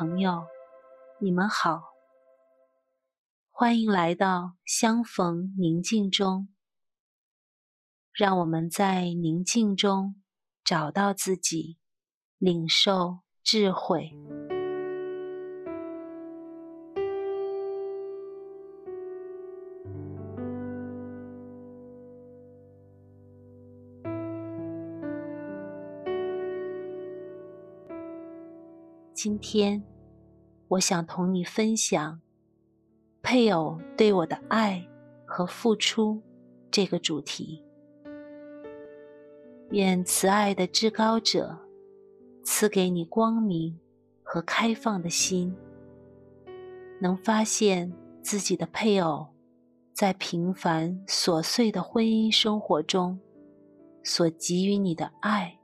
朋友，你们好，欢迎来到相逢宁静中。让我们在宁静中找到自己，领受智慧。今天，我想同你分享配偶对我的爱和付出这个主题。愿慈爱的至高者赐给你光明和开放的心，能发现自己的配偶在平凡琐碎的婚姻生活中所给予你的爱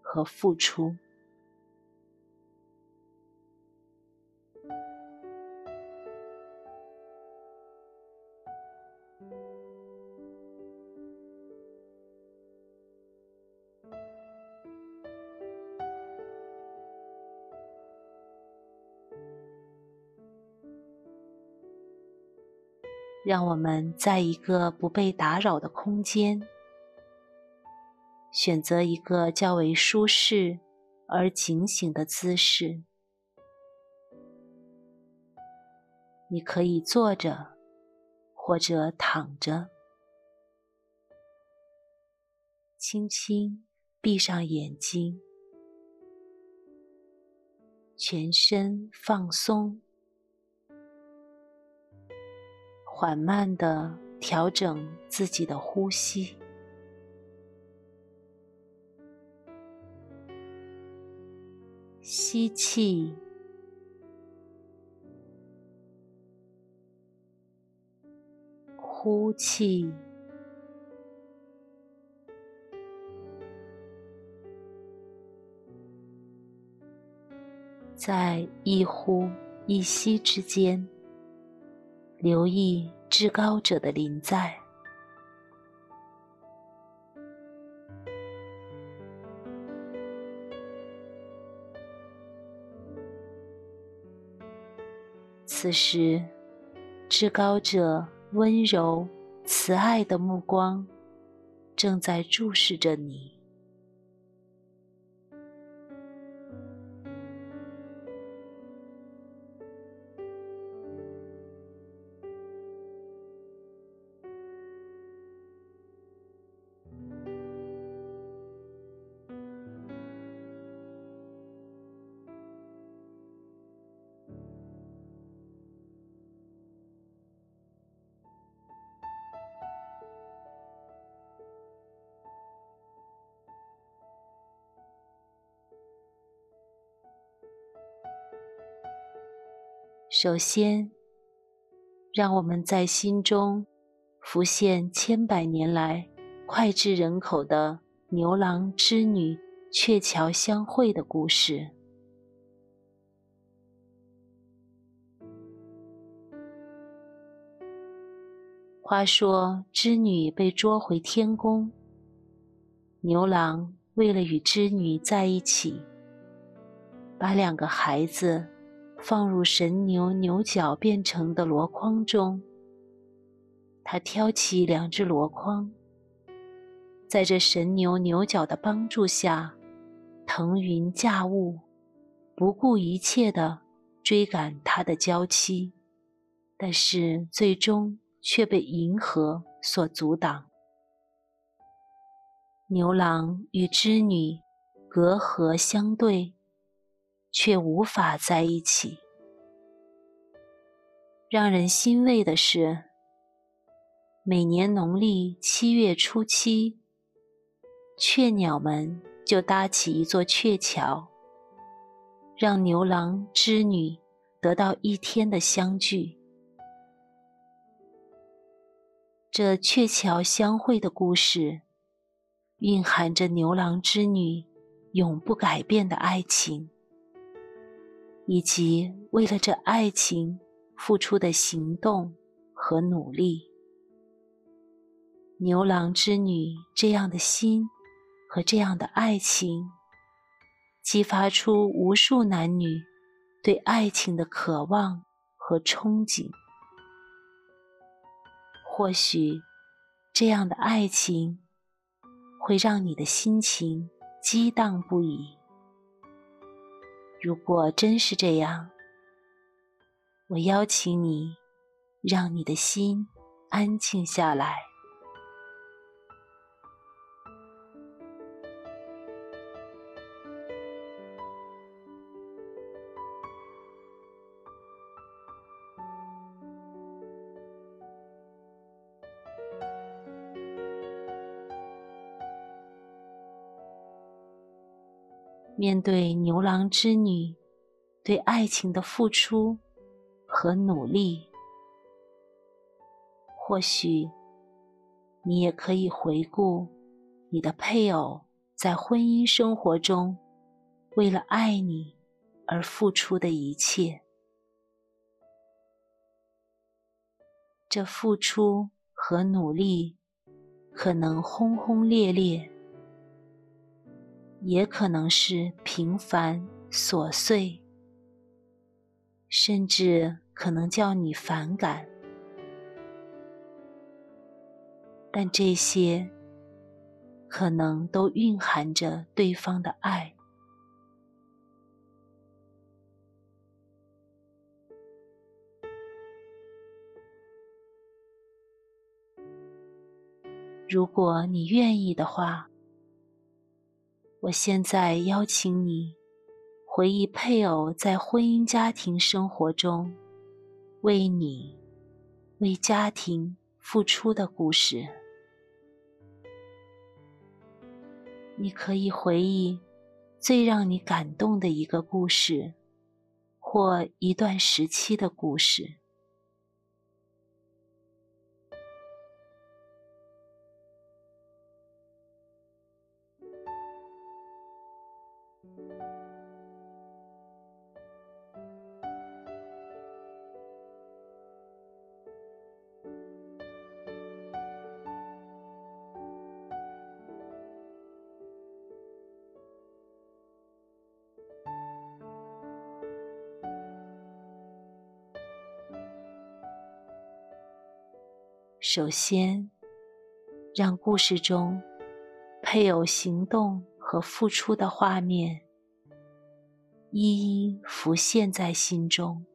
和付出。让我们在一个不被打扰的空间，选择一个较为舒适而警醒的姿势。你可以坐着，或者躺着，轻轻闭上眼睛，全身放松。缓慢地调整自己的呼吸，吸气，呼气，在一呼一吸之间。留意至高者的临在。此时，至高者温柔慈爱的目光正在注视着你。首先，让我们在心中浮现千百年来脍炙人口的牛郎织女鹊桥相会的故事。话说，织女被捉回天宫，牛郎为了与织女在一起，把两个孩子。放入神牛牛角变成的箩筐中，他挑起两只箩筐，在这神牛牛角的帮助下，腾云驾雾，不顾一切地追赶他的娇妻，但是最终却被银河所阻挡。牛郎与织女隔河相对。却无法在一起。让人欣慰的是，每年农历七月初七，鹊鸟们就搭起一座鹊桥，让牛郎织女得到一天的相聚。这鹊桥相会的故事，蕴含着牛郎织女永不改变的爱情。以及为了这爱情付出的行动和努力，牛郎织女这样的心和这样的爱情，激发出无数男女对爱情的渴望和憧憬。或许这样的爱情会让你的心情激荡不已。如果真是这样，我邀请你，让你的心安静下来。面对牛郎织女对爱情的付出和努力，或许你也可以回顾你的配偶在婚姻生活中为了爱你而付出的一切。这付出和努力可能轰轰烈烈。也可能是平凡琐碎，甚至可能叫你反感，但这些可能都蕴含着对方的爱。如果你愿意的话。我现在邀请你回忆配偶在婚姻家庭生活中为你、为家庭付出的故事。你可以回忆最让你感动的一个故事，或一段时期的故事。首先，让故事中配有行动和付出的画面一一浮现在心中。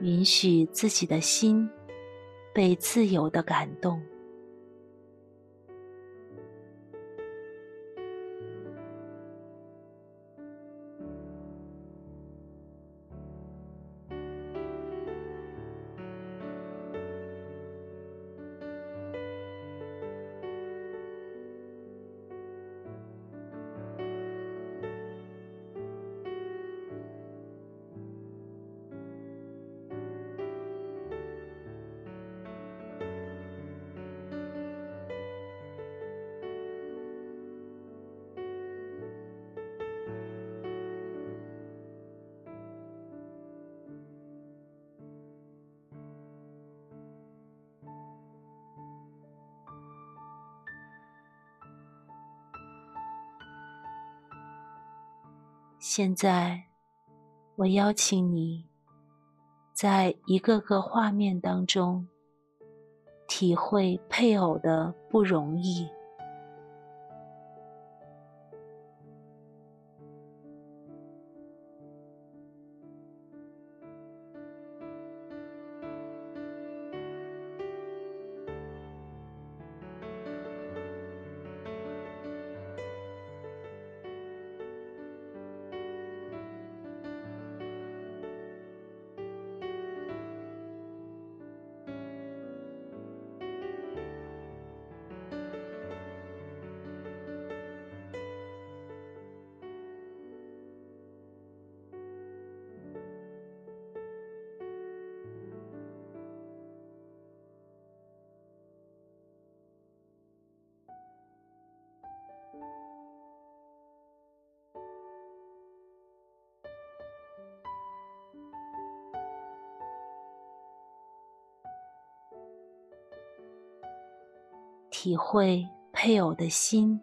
允许自己的心被自由的感动。现在，我邀请你，在一个个画面当中，体会配偶的不容易。体会配偶的心。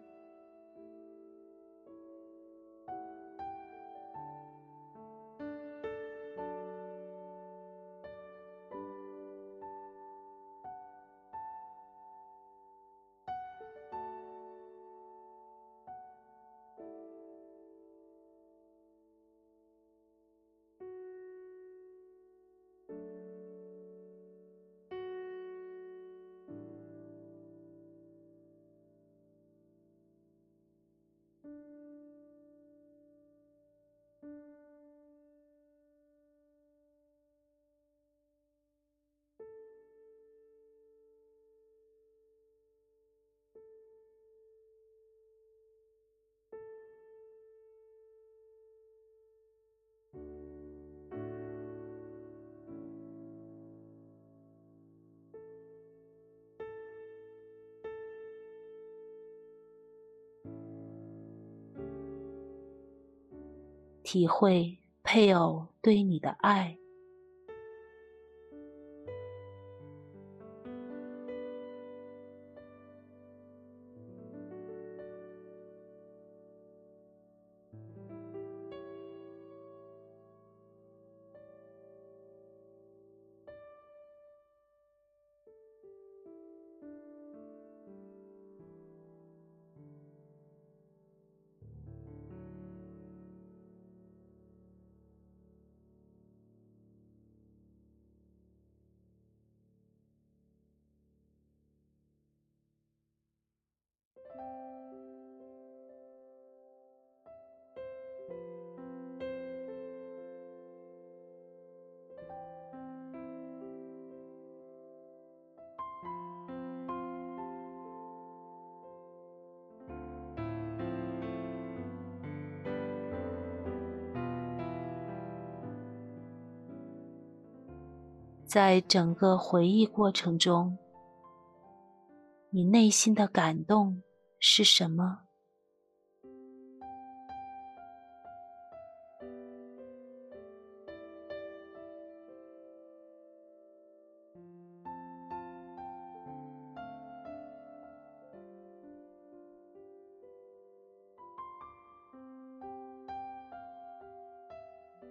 体会配偶对你的爱。在整个回忆过程中，你内心的感动是什么？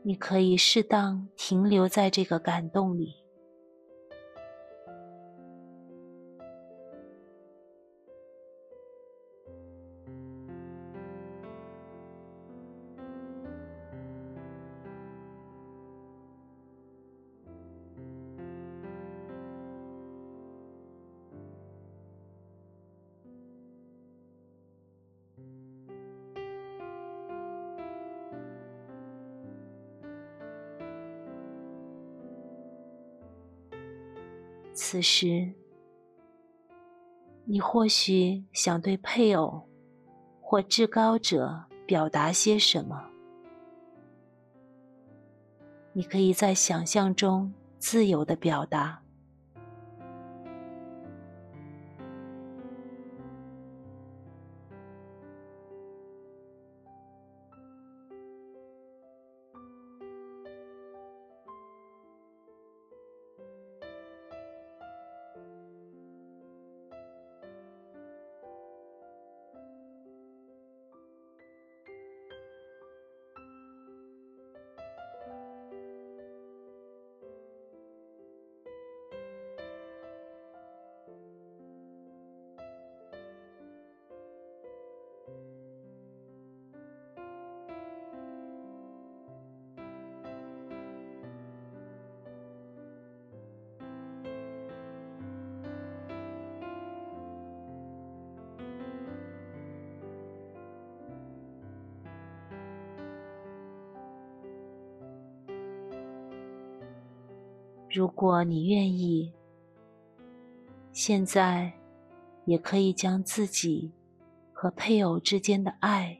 你可以适当停留在这个感动里。此时，你或许想对配偶或至高者表达些什么？你可以在想象中自由的表达。如果你愿意，现在也可以将自己和配偶之间的爱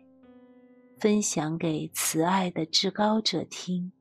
分享给慈爱的至高者听。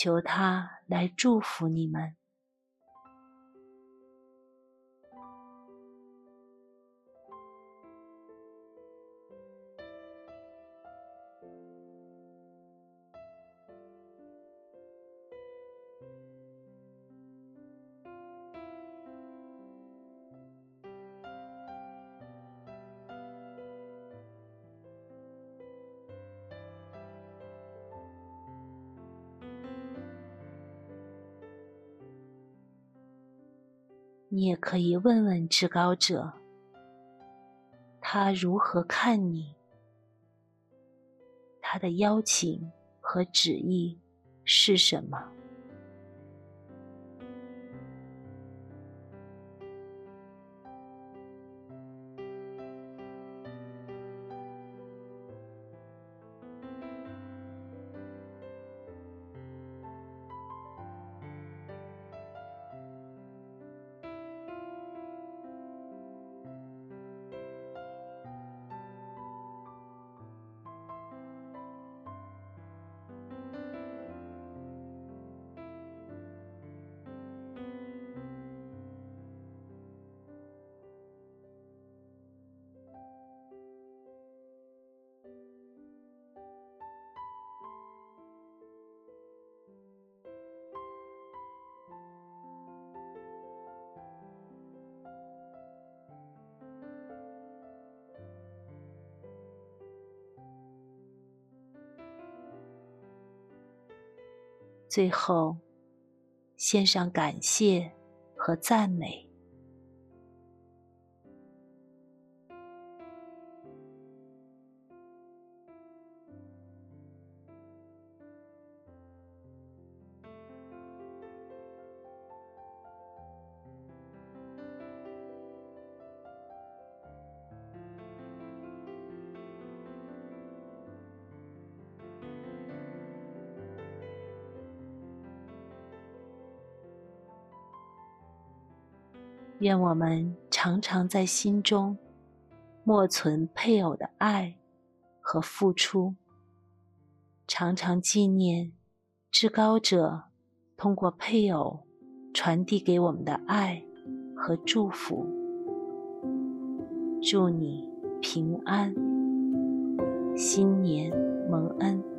求他来祝福你们。你也可以问问至高者，他如何看你？他的邀请和旨意是什么？最后，献上感谢和赞美。愿我们常常在心中默存配偶的爱和付出，常常纪念至高者通过配偶传递给我们的爱和祝福。祝你平安，新年蒙恩。